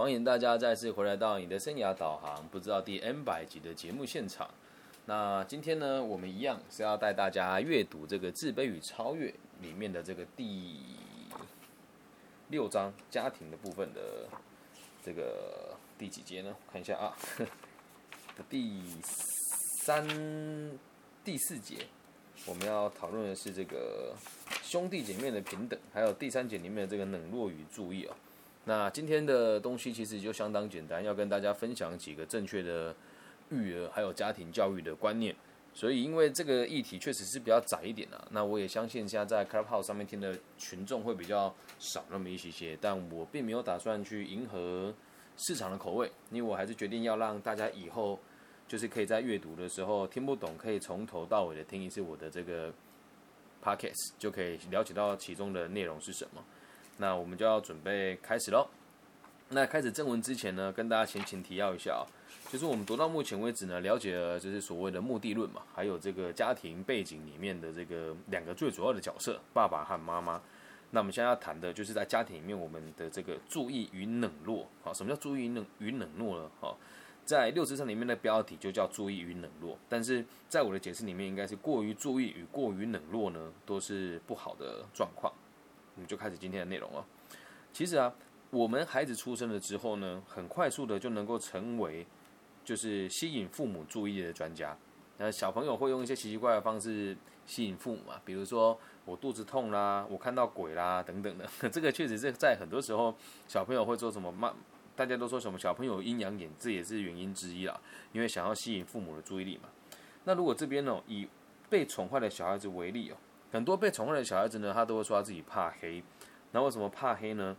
欢迎大家再次回来到你的生涯导航，不知道第 N 百集的节目现场。那今天呢，我们一样是要带大家阅读这个《自卑与超越》里面的这个第六章家庭的部分的这个第几节呢？看一下啊，第三第四节，我们要讨论的是这个兄弟姐妹的平等，还有第三节里面的这个冷落与注意哦。那今天的东西其实就相当简单，要跟大家分享几个正确的育儿还有家庭教育的观念。所以因为这个议题确实是比较窄一点啊，那我也相信现在在 Clubhouse 上面听的群众会比较少那么一些些，但我并没有打算去迎合市场的口味，因为我还是决定要让大家以后就是可以在阅读的时候听不懂，可以从头到尾的听一次我的这个 Podcast，就可以了解到其中的内容是什么。那我们就要准备开始喽。那开始正文之前呢，跟大家先前提要一下啊，就是我们读到目前为止呢，了解了就是所谓的目的论嘛，还有这个家庭背景里面的这个两个最主要的角色，爸爸和妈妈。那我们现在要谈的就是在家庭里面我们的这个注意与冷落。好，什么叫注意冷与冷落呢？好，在六十章里面的标题就叫注意与冷落，但是在我的解释里面，应该是过于注意与过于冷落呢，都是不好的状况。我们就开始今天的内容了。其实啊，我们孩子出生了之后呢，很快速的就能够成为就是吸引父母注意的专家。那小朋友会用一些奇奇怪的方式吸引父母嘛，比如说我肚子痛啦，我看到鬼啦等等的。这个确实是在很多时候小朋友会做什么嘛？大家都说什么小朋友阴阳眼，这也是原因之一啦，因为想要吸引父母的注意力嘛。那如果这边呢，以被宠坏的小孩子为例哦。很多被宠坏的小孩子呢，他都会说他自己怕黑。那为什么怕黑呢？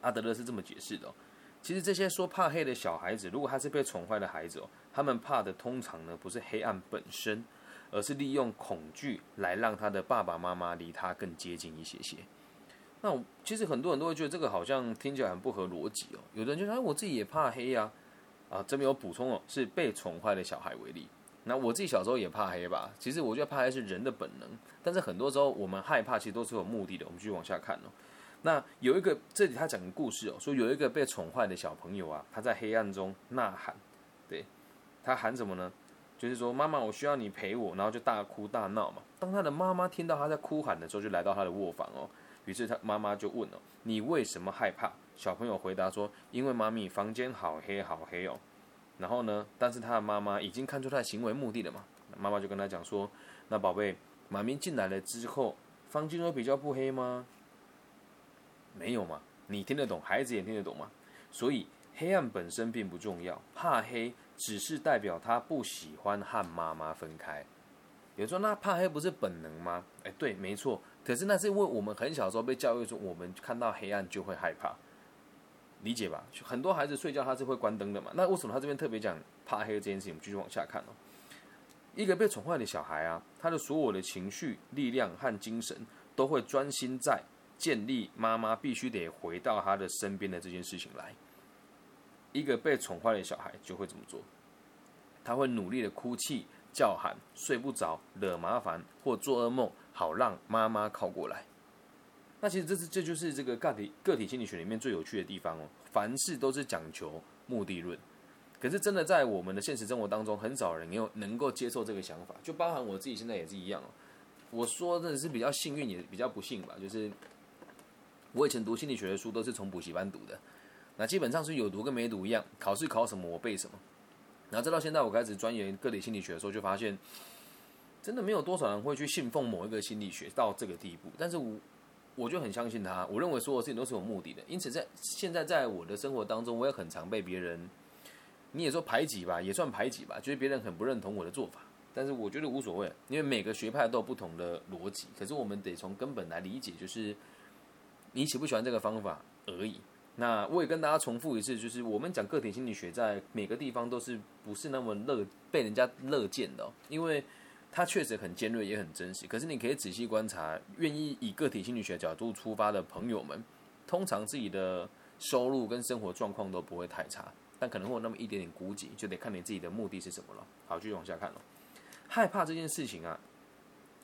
阿德勒是这么解释的：，其实这些说怕黑的小孩子，如果他是被宠坏的孩子哦，他们怕的通常呢不是黑暗本身，而是利用恐惧来让他的爸爸妈妈离他更接近一些些。那其实很多人都会觉得这个好像听起来很不合逻辑哦。有的人就说：“哎，我自己也怕黑呀。”啊，这边有补充哦，是被宠坏的小孩为例。那我自己小时候也怕黑吧，其实我觉得怕黑是人的本能，但是很多时候我们害怕其实都是有目的的。我们继续往下看哦。那有一个这里他讲个故事哦，说有一个被宠坏的小朋友啊，他在黑暗中呐喊，对他喊什么呢？就是说妈妈，我需要你陪我，然后就大哭大闹嘛。当他的妈妈听到他在哭喊的时候，就来到他的卧房哦。于是他妈妈就问哦，你为什么害怕？小朋友回答说，因为妈咪房间好黑好黑哦。然后呢？但是他的妈妈已经看出他的行为目的了嘛？妈妈就跟他讲说：“那宝贝，妈咪进来了之后，房间有比较不黑吗？没有嘛？你听得懂，孩子也听得懂嘛？所以黑暗本身并不重要，怕黑只是代表他不喜欢和妈妈分开。有人说，那怕黑不是本能吗？哎，对，没错。可是那是因为我们很小时候被教育说，我们看到黑暗就会害怕。”理解吧？很多孩子睡觉他是会关灯的嘛？那为什么他这边特别讲怕黑这件事情？我们继续往下看哦。一个被宠坏的小孩啊，他的所有的情绪、力量和精神都会专心在建立妈妈必须得回到他的身边的这件事情来。一个被宠坏的小孩就会这么做，他会努力的哭泣、叫喊、睡不着、惹麻烦或做噩梦，好让妈妈靠过来。那其实这是这就是这个个体个体心理学里面最有趣的地方哦。凡事都是讲求目的论，可是真的在我们的现实生活当中，很少人有能够接受这个想法。就包含我自己现在也是一样哦。我说真的是比较幸运，也比较不幸吧。就是我以前读心理学的书都是从补习班读的，那基本上是有读跟没读一样。考试考什么我背什么。然后直到现在我开始钻研个体心理学的时候，就发现真的没有多少人会去信奉某一个心理学到这个地步。但是我。我就很相信他，我认为所有事情都是有目的的，因此在现在在我的生活当中，我也很常被别人，你也说排挤吧，也算排挤吧，觉得别人很不认同我的做法，但是我觉得无所谓，因为每个学派都有不同的逻辑，可是我们得从根本来理解，就是你喜不喜欢这个方法而已。那我也跟大家重复一次，就是我们讲个体心理学在每个地方都是不是那么乐被人家乐见的，因为。它确实很尖锐，也很真实。可是你可以仔细观察，愿意以个体心理学角度出发的朋友们，通常自己的收入跟生活状况都不会太差，但可能会有那么一点点孤寂，就得看你自己的目的是什么了。好，继续往下看了。害怕这件事情啊，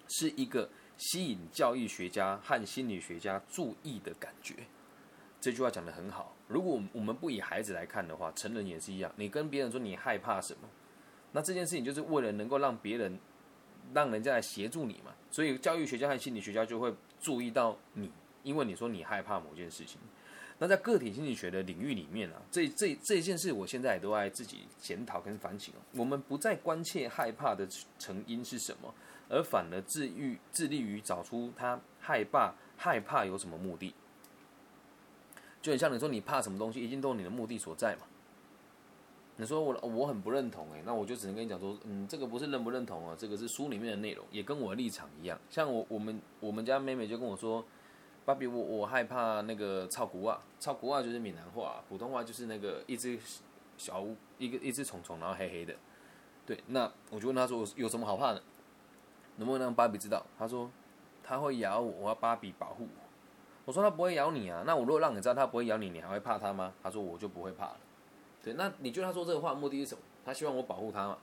是一个吸引教育学家和心理学家注意的感觉。这句话讲的很好。如果我们不以孩子来看的话，成人也是一样。你跟别人说你害怕什么，那这件事情就是为了能够让别人，让人家来协助你嘛。所以教育学家和心理学家就会注意到你，因为你说你害怕某件事情。那在个体心理学的领域里面啊，这这这件事，我现在也都在自己检讨跟反省哦。我们不再关切害怕的成因是什么，而反而致欲致力于找出他害怕害怕有什么目的。就很像你说你怕什么东西，一定都有你的目的所在嘛。你说我我很不认同诶，那我就只能跟你讲说，嗯，这个不是认不认同啊，这个是书里面的内容，也跟我立场一样。像我我们我们家妹妹就跟我说。芭比，我我害怕那个超古啊，超古啊就是闽南话，普通话就是那个一只小乌一个一只虫虫，然后黑黑的。对，那我就问他说有什么好怕的？能不能让芭比知道？他说他会咬我，我要芭比保护我。我说他不会咬你啊，那我如果让你知道他不会咬你，你还会怕他吗？他说我就不会怕了。对，那你觉得他说这个话目的是什么？他希望我保护他嘛？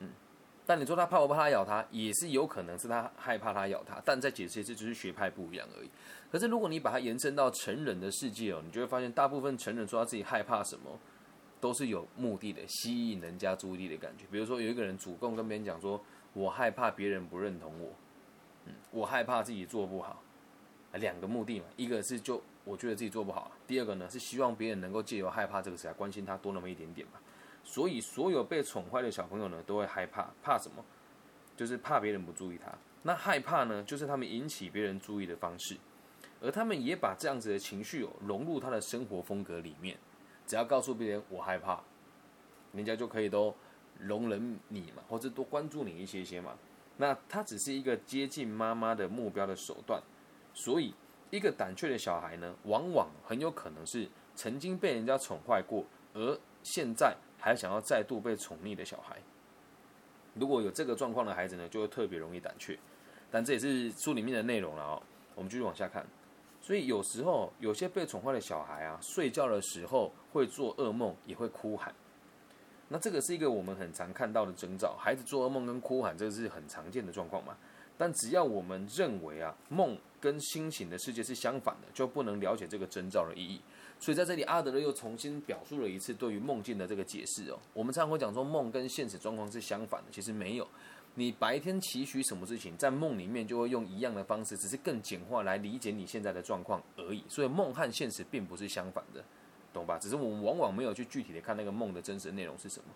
嗯但你说他怕我怕他咬他，也是有可能是他害怕他咬他。但再解释一次，只是学派不一样而已。可是如果你把它延伸到成人的世界哦，你就会发现，大部分成人说他自己害怕什么，都是有目的的，吸引人家注意力的感觉。比如说有一个人主动跟别人讲说：“我害怕别人不认同我，嗯，我害怕自己做不好。”两个目的嘛，一个是就我觉得自己做不好，第二个呢是希望别人能够借由害怕这个词来关心他多那么一点点嘛。所以，所有被宠坏的小朋友呢，都会害怕。怕什么？就是怕别人不注意他。那害怕呢，就是他们引起别人注意的方式。而他们也把这样子的情绪哦，融入他的生活风格里面。只要告诉别人我害怕，人家就可以都容忍你嘛，或者多关注你一些些嘛。那他只是一个接近妈妈的目标的手段。所以，一个胆怯的小孩呢，往往很有可能是曾经被人家宠坏过，而现在。还想要再度被宠溺的小孩，如果有这个状况的孩子呢，就会特别容易胆怯。但这也是书里面的内容了哦。我们继续往下看。所以有时候有些被宠坏的小孩啊，睡觉的时候会做噩梦，也会哭喊。那这个是一个我们很常看到的征兆。孩子做噩梦跟哭喊，这个是很常见的状况嘛。但只要我们认为啊，梦跟清醒的世界是相反的，就不能了解这个征兆的意义。所以在这里，阿德勒又重新表述了一次对于梦境的这个解释哦。我们常常会讲说梦跟现实状况是相反的，其实没有。你白天期许什么事情，在梦里面就会用一样的方式，只是更简化来理解你现在的状况而已。所以梦和现实并不是相反的，懂吧？只是我们往往没有去具体的看那个梦的真实内容是什么。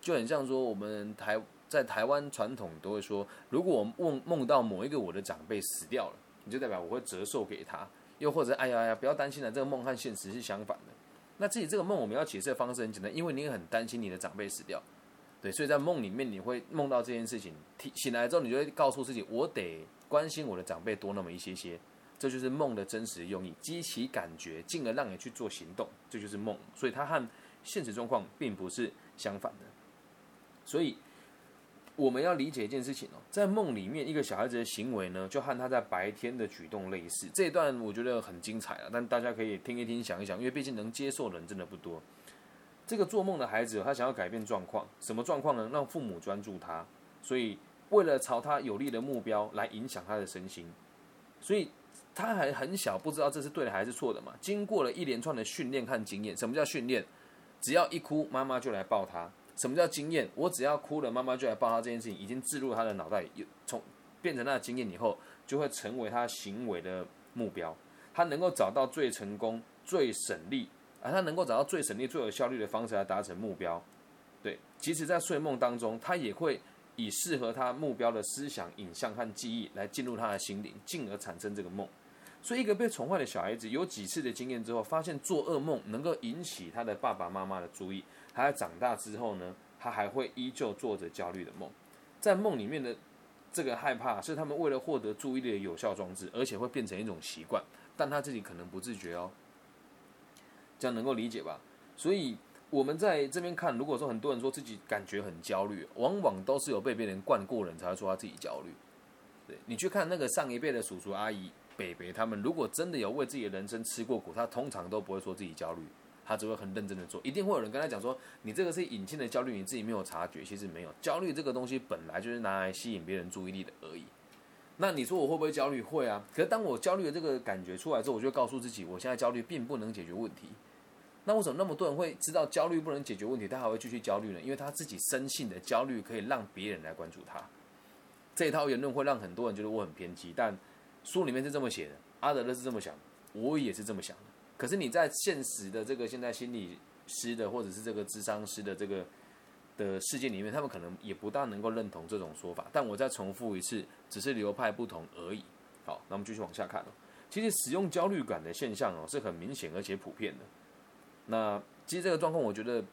就很像说，我们台在台湾传统都会说，如果我梦梦到某一个我的长辈死掉了，你就代表我会折寿给他。又或者，哎呀呀，不要担心了，这个梦和现实是相反的。那自己这个梦，我们要解释的方式很简单，因为你很担心你的长辈死掉，对，所以在梦里面你会梦到这件事情，醒来之后你就会告诉自己，我得关心我的长辈多那么一些些，这就是梦的真实用意，激起感觉，进而让你去做行动，这就是梦。所以它和现实状况并不是相反的，所以。我们要理解一件事情哦，在梦里面，一个小孩子的行为呢，就和他在白天的举动类似。这一段我觉得很精彩了，但大家可以听一听、想一想，因为毕竟能接受的人真的不多。这个做梦的孩子，他想要改变状况，什么状况呢？让父母专注他，所以为了朝他有利的目标来影响他的身心，所以他还很小，不知道这是对的还是错的嘛。经过了一连串的训练和经验，什么叫训练？只要一哭，妈妈就来抱他。什么叫经验？我只要哭了，妈妈就来抱他。这件事情已经置入他的脑袋，有从变成他的经验以后，就会成为他行为的目标。他能够找到最成功、最省力，而他能够找到最省力、最有效率的方式来达成目标。对，即使在睡梦当中，他也会以适合他目标的思想、影像和记忆来进入他的心灵，进而产生这个梦。所以，一个被宠坏的小孩子，有几次的经验之后，发现做噩梦能够引起他的爸爸妈妈的注意。他在长大之后呢，他还会依旧做着焦虑的梦，在梦里面的这个害怕是他们为了获得注意力的有效装置，而且会变成一种习惯，但他自己可能不自觉哦，这样能够理解吧？所以我们在这边看，如果说很多人说自己感觉很焦虑，往往都是有被别人惯过人才会说他自己焦虑。对你去看那个上一辈的叔叔阿姨、北北他们，如果真的有为自己的人生吃过苦，他通常都不会说自己焦虑。他只会很认真的做，一定会有人跟他讲说，你这个是隐性的焦虑，你自己没有察觉。其实没有焦虑这个东西本来就是拿来吸引别人注意力的而已。那你说我会不会焦虑？会啊。可是当我焦虑的这个感觉出来之后，我就告诉自己，我现在焦虑并不能解决问题。那为什么那么多人会知道焦虑不能解决问题，他还会继续焦虑呢？因为他自己深信的焦虑可以让别人来关注他。这一套言论会让很多人觉得我很偏激，但书里面是这么写的，阿德勒是这么想，我也是这么想的。可是你在现实的这个现在心理师的或者是这个智商师的这个的世界里面，他们可能也不大能够认同这种说法。但我再重复一次，只是流派不同而已。好，那我们继续往下看。其实使用焦虑感的现象哦是很明显而且普遍的。那其实这个状况我觉得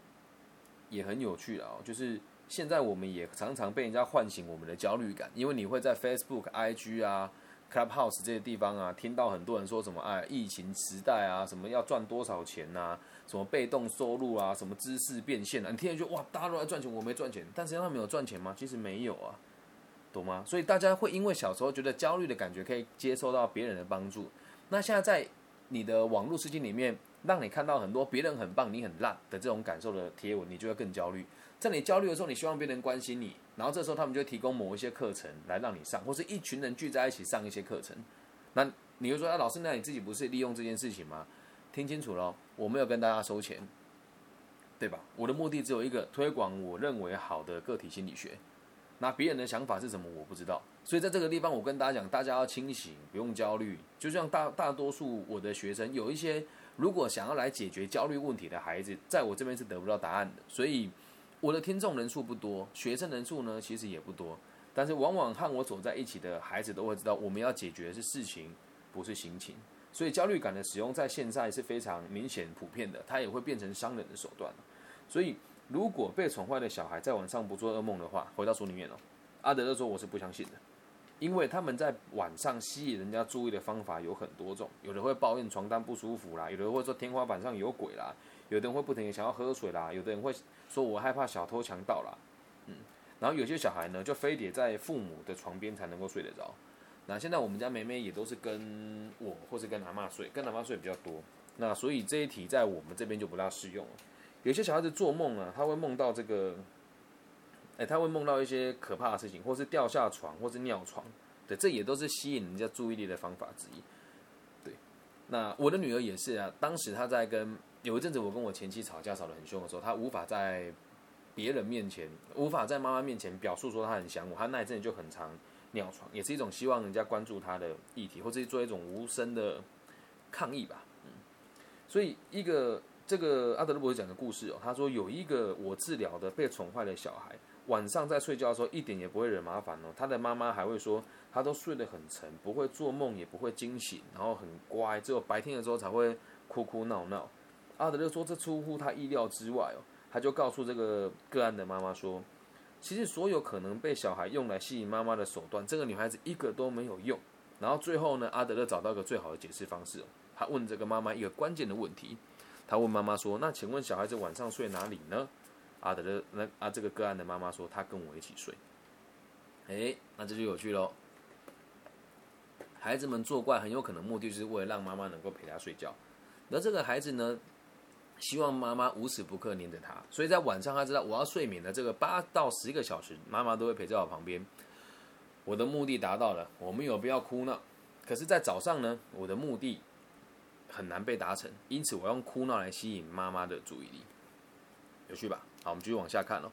也很有趣啊，就是现在我们也常常被人家唤醒我们的焦虑感，因为你会在 Facebook、IG 啊、Clubhouse 这些地方啊，听到很多人说什么哎，疫情时代啊，什么要赚多少钱呐，什么被动收入啊，什么知识变现啊，你听了就哇，大家都在赚钱，我没赚钱，但实际上他没有赚钱吗？其实没有啊，懂吗？所以大家会因为小时候觉得焦虑的感觉可以接受到别人的帮助，那现在在你的网络世界里面。让你看到很多别人很棒，你很烂的这种感受的贴文，你就会更焦虑。在你焦虑的时候，你希望别人关心你，然后这时候他们就提供某一些课程来让你上，或是一群人聚在一起上一些课程。那你就说，啊，老师，那你自己不是利用这件事情吗？听清楚了，我没有跟大家收钱，对吧？我的目的只有一个，推广我认为好的个体心理学。那别人的想法是什么，我不知道。所以在这个地方，我跟大家讲，大家要清醒，不用焦虑。就像大大多数我的学生，有一些。如果想要来解决焦虑问题的孩子，在我这边是得不到答案的，所以我的听众人数不多，学生人数呢其实也不多，但是往往和我走在一起的孩子都会知道，我们要解决的是事情，不是心情。所以焦虑感的使用在现在是非常明显普遍的，它也会变成伤人的手段。所以如果被宠坏的小孩在晚上不做噩梦的话，回到书里面哦，阿德勒说我是不相信的。因为他们在晚上吸引人家注意的方法有很多种，有的会抱怨床单不舒服啦，有的会说天花板上有鬼啦，有的人会不停的想要喝水啦，有的人会说我害怕小偷强盗啦，嗯，然后有些小孩呢就非得在父母的床边才能够睡得着。那现在我们家梅梅也都是跟我或是跟阿妈睡，跟阿妈睡比较多。那所以这一题在我们这边就不大适用了。有些小孩子做梦啊，他会梦到这个。哎，他会梦到一些可怕的事情，或是掉下床，或是尿床，对，这也都是吸引人家注意力的方法之一。对，那我的女儿也是啊。当时她在跟有一阵子我跟我前妻吵架吵得很凶的时候，她无法在别人面前，无法在妈妈面前表述说她很想我，她那一阵就很常尿床，也是一种希望人家关注她的议题，或者做一种无声的抗议吧。嗯，所以一个这个阿德勒博士讲的故事哦，他说有一个我治疗的被宠坏的小孩。晚上在睡觉的时候一点也不会惹麻烦哦，他的妈妈还会说他都睡得很沉，不会做梦也不会惊醒，然后很乖，只有白天的时候才会哭哭闹闹。阿德勒说这出乎他意料之外哦，他就告诉这个个案的妈妈说，其实所有可能被小孩用来吸引妈妈的手段，这个女孩子一个都没有用。然后最后呢，阿德勒找到一个最好的解释方式，他问这个妈妈一个关键的问题，他问妈妈说，那请问小孩子晚上睡哪里呢？阿德勒那啊，这个个案的妈妈说，她跟我一起睡。哎，那这就有趣喽。孩子们作怪很有可能目的就是为了让妈妈能够陪他睡觉。那这个孩子呢，希望妈妈无时不刻黏着他，所以在晚上他知道我要睡眠的这个八到十个小时，妈妈都会陪在我旁边。我的目的达到了，我们有必要哭闹。可是，在早上呢，我的目的很难被达成，因此我用哭闹来吸引妈妈的注意力。有趣吧？好，我们继续往下看哦。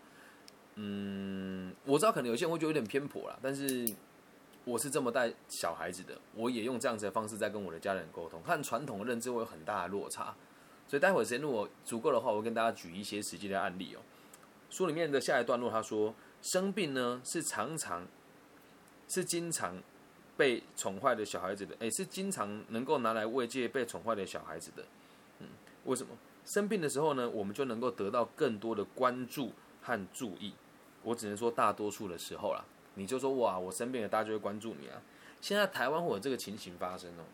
嗯，我知道可能有些人会觉得有点偏颇啦，但是我是这么带小孩子的，我也用这样子的方式在跟我的家人沟通，和传统的认知会有很大的落差。所以待会时间如果足够的话，我会跟大家举一些实际的案例哦。书里面的下一段落，他说生病呢是常常是经常被宠坏的小孩子的，诶，是经常能够拿来慰藉被宠坏的小孩子的。嗯，为什么？生病的时候呢，我们就能够得到更多的关注和注意。我只能说大多数的时候啦，你就说哇，我生病了，大家就会关注你啊。现在台湾会有这个情形发生哦。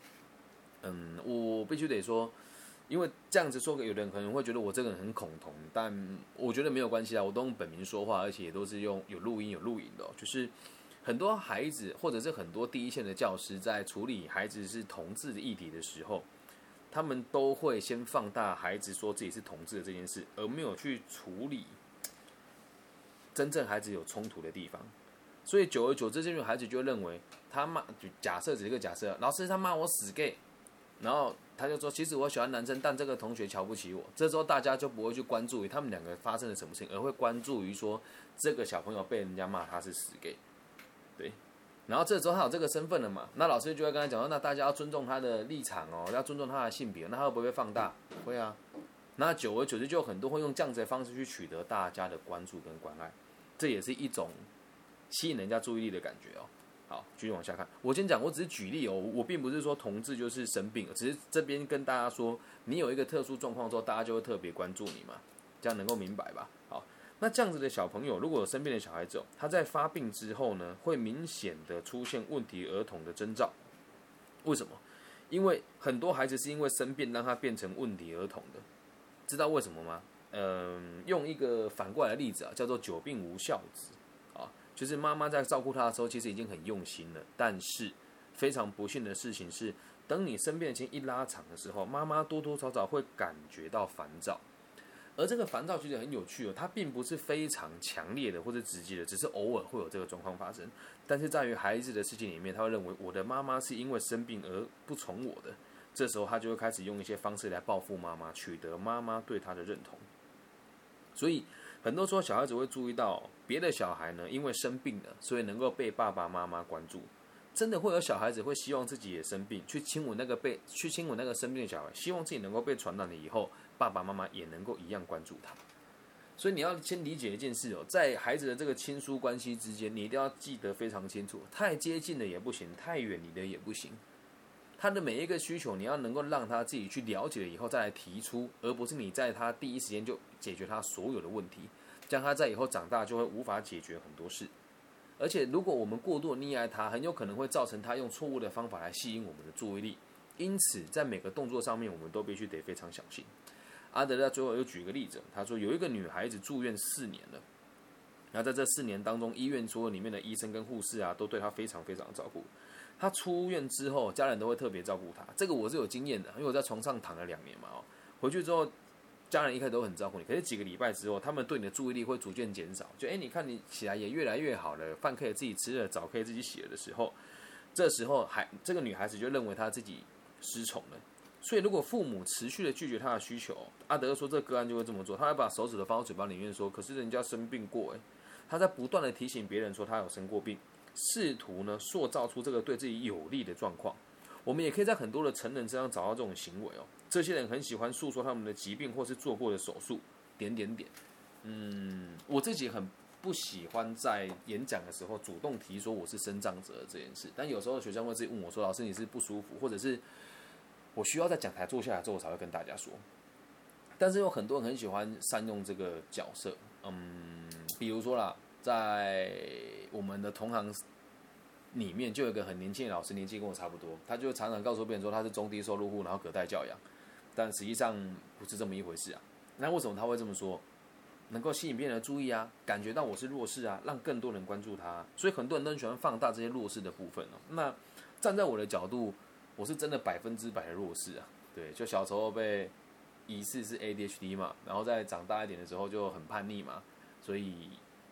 嗯，我必须得说，因为这样子说，有的人可能会觉得我这个人很恐同，但我觉得没有关系啊。我都用本名说话，而且也都是用有录音有录影的。就是很多孩子或者是很多第一线的教师在处理孩子是同志的议题的时候。他们都会先放大孩子说自己是同志的这件事，而没有去处理真正孩子有冲突的地方。所以久而久之，这群孩子就认为他骂，就假设只是个假设，老师他骂我死 gay，然后他就说，其实我喜欢男生，但这个同学瞧不起我。这时候大家就不会去关注于他们两个发生了什么事情，而会关注于说这个小朋友被人家骂他是死 gay，对。然后这时候他有这个身份了嘛，那老师就会跟他讲说，那大家要尊重他的立场哦，要尊重他的性别，那他会不会放大？会啊。那久而久之，就很多会用这样子的方式去取得大家的关注跟关爱，这也是一种吸引人家注意力的感觉哦。好，继续往下看。我先讲，我只是举例哦，我并不是说同志就是生病了，只是这边跟大家说，你有一个特殊状况之后，大家就会特别关注你嘛，这样能够明白吧？好，那这样子的小朋友，如果有生病的小孩子，他在发病之后呢，会明显的出现问题儿童的征兆。为什么？因为很多孩子是因为生病让他变成问题儿童的。知道为什么吗？嗯，用一个反过来的例子啊，叫做“久病无孝子”，就是妈妈在照顾他的时候，其实已经很用心了，但是非常不幸的事情是，等你生病的期一拉长的时候，妈妈多多少少会感觉到烦躁，而这个烦躁其实很有趣哦，它并不是非常强烈的或者直接的，只是偶尔会有这个状况发生，但是在于孩子的世界里面，他会认为我的妈妈是因为生病而不宠我的。这时候他就会开始用一些方式来报复妈妈，取得妈妈对他的认同。所以很多时候小孩子会注意到别的小孩呢，因为生病了，所以能够被爸爸妈妈关注。真的会有小孩子会希望自己也生病，去亲吻那个被去亲吻那个生病的小孩，希望自己能够被传染了以后，爸爸妈妈也能够一样关注他。所以你要先理解一件事哦，在孩子的这个亲疏关系之间，你一定要记得非常清楚，太接近的也不行，太远离的也不行。他的每一个需求，你要能够让他自己去了解了以后再来提出，而不是你在他第一时间就解决他所有的问题，这样他在以后长大就会无法解决很多事。而且，如果我们过度溺爱他，很有可能会造成他用错误的方法来吸引我们的注意力。因此，在每个动作上面，我们都必须得非常小心。阿德勒最后又举一个例子，他说有一个女孩子住院四年了，然后在这四年当中，医院所有里面的医生跟护士啊，都对她非常非常照顾。他出院之后，家人都会特别照顾他。这个我是有经验的，因为我在床上躺了两年嘛。哦，回去之后，家人一开始都很照顾你，可是几个礼拜之后，他们对你的注意力会逐渐减少。就哎，你看你起来也越来越好了，饭可以自己吃了，澡可以自己洗了的时候，这时候还这个女孩子就认为她自己失宠了。所以如果父母持续的拒绝她的需求，阿德说这个个案就会这么做，他会把手指头放到嘴巴里面说：“可是人家生病过。”哎，他在不断的提醒别人说他有生过病。试图呢塑造出这个对自己有利的状况，我们也可以在很多的成人身上找到这种行为哦。这些人很喜欢诉说他们的疾病或是做过的手术，点点点。嗯，我自己很不喜欢在演讲的时候主动提说我是生长者这件事，但有时候学生会自己问我说：“老师，你是不舒服，或者是我需要在讲台坐下来之后我才会跟大家说。”但是有很多人很喜欢善用这个角色，嗯，比如说啦。在我们的同行里面，就有一个很年轻的老师，年纪跟我差不多，他就常常告诉别人说他是中低收入户，然后隔代教养，但实际上不是这么一回事啊。那为什么他会这么说？能够吸引别人的注意啊，感觉到我是弱势啊，让更多人关注他，所以很多人都喜欢放大这些弱势的部分哦。那站在我的角度，我是真的百分之百的弱势啊。对，就小时候被疑似是 ADHD 嘛，然后再长大一点的时候就很叛逆嘛，所以。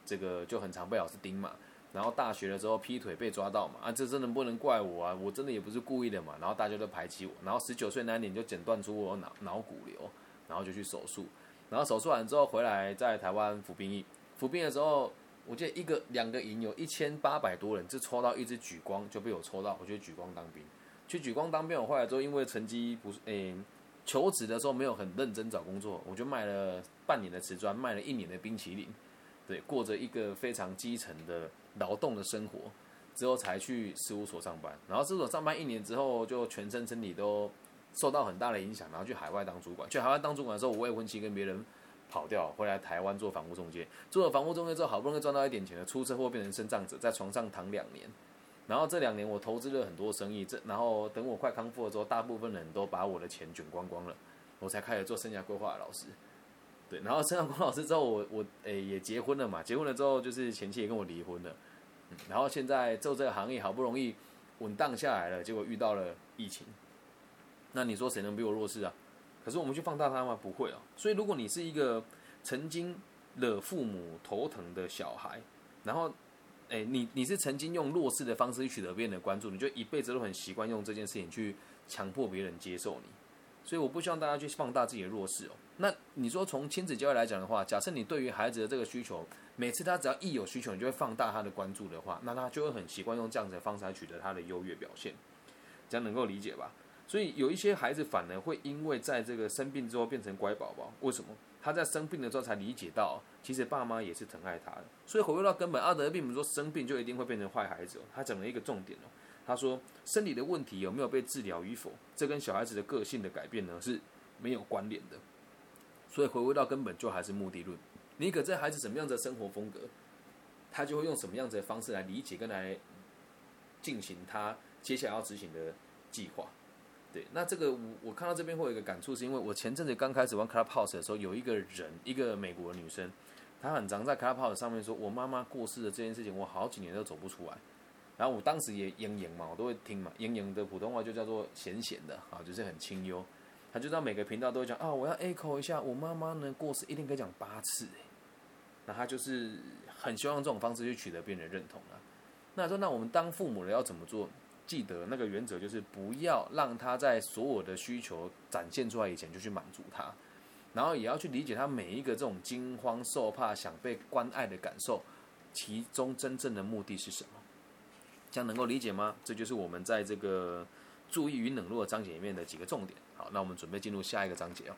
这个就很常被老师盯嘛，然后大学的时候劈腿被抓到嘛，啊，这真的不能怪我啊，我真的也不是故意的嘛，然后大家都排挤我，然后十九岁那年就诊断出我脑脑骨瘤，然后就去手术，然后手术完之后回来在台湾服兵役，服兵的时候，我记得一个两个营有一千八百多人，就抽到一支举光就被我抽到，我就举光当兵，去举光当兵，我后来之后因为成绩不是诶，求职的时候没有很认真找工作，我就卖了半年的瓷砖，卖了一年的冰淇淋。对，过着一个非常基层的劳动的生活，之后才去事务所上班。然后事务所上班一年之后，就全身身体都受到很大的影响，然后去海外当主管。去海外当主管的时候，我未婚妻跟别人跑掉，回来台湾做房屋中介。做了房屋中介之后，好不容易赚到一点钱了，出车祸变成身障者，在床上躺两年。然后这两年我投资了很多生意，这然后等我快康复了之后，大部分人都把我的钱卷光光了，我才开始做生涯规划的老师。对，然后升上龚老师之后，我我诶也结婚了嘛，结婚了之后就是前妻也跟我离婚了，嗯，然后现在做这个行业好不容易稳当下来了，结果遇到了疫情，那你说谁能比我弱势啊？可是我们去放大他吗？不会啊。所以如果你是一个曾经惹父母头疼的小孩，然后诶，你你是曾经用弱势的方式去取得别人的关注，你就一辈子都很习惯用这件事情去强迫别人接受你。所以我不希望大家去放大自己的弱势哦。那你说从亲子教育来讲的话，假设你对于孩子的这个需求，每次他只要一有需求，你就会放大他的关注的话，那他就会很习惯用这样子的方式来取得他的优越表现。这样能够理解吧？所以有一些孩子反而会因为在这个生病之后变成乖宝宝，为什么？他在生病的时候才理解到，其实爸妈也是疼爱他的。所以回归到根本，阿德并不是说生病就一定会变成坏孩子哦。他讲了一个重点哦，他说生理的问题有没有被治疗与否，这跟小孩子的个性的改变呢是没有关联的。所以回归到根本，就还是目的论。你给这孩子什么样的生活风格，他就会用什么样子的方式来理解跟来进行他接下来要执行的计划。对，那这个我我看到这边会有一个感触，是因为我前阵子刚开始玩 Clubhouse 的时候，有一个人，一个美国女生，她很常在 Clubhouse 上面说，我妈妈过世的这件事情，我好几年都走不出来。然后我当时也嘤嘤嘛，我都会听嘛，嘤嘤的普通话就叫做闲闲的，啊，就是很清幽。他就到每个频道都会讲啊，我要 echo 一下，我妈妈呢过世一定可以讲八次。那他就是很希望这种方式去取得别人的认同啊。那说那我们当父母的要怎么做？记得那个原则就是不要让他在所有的需求展现出来以前就去满足他，然后也要去理解他每一个这种惊慌受怕、想被关爱的感受，其中真正的目的是什么？这样能够理解吗？这就是我们在这个注意与冷落章节里面的几个重点。好，那我们准备进入下一个章节哦。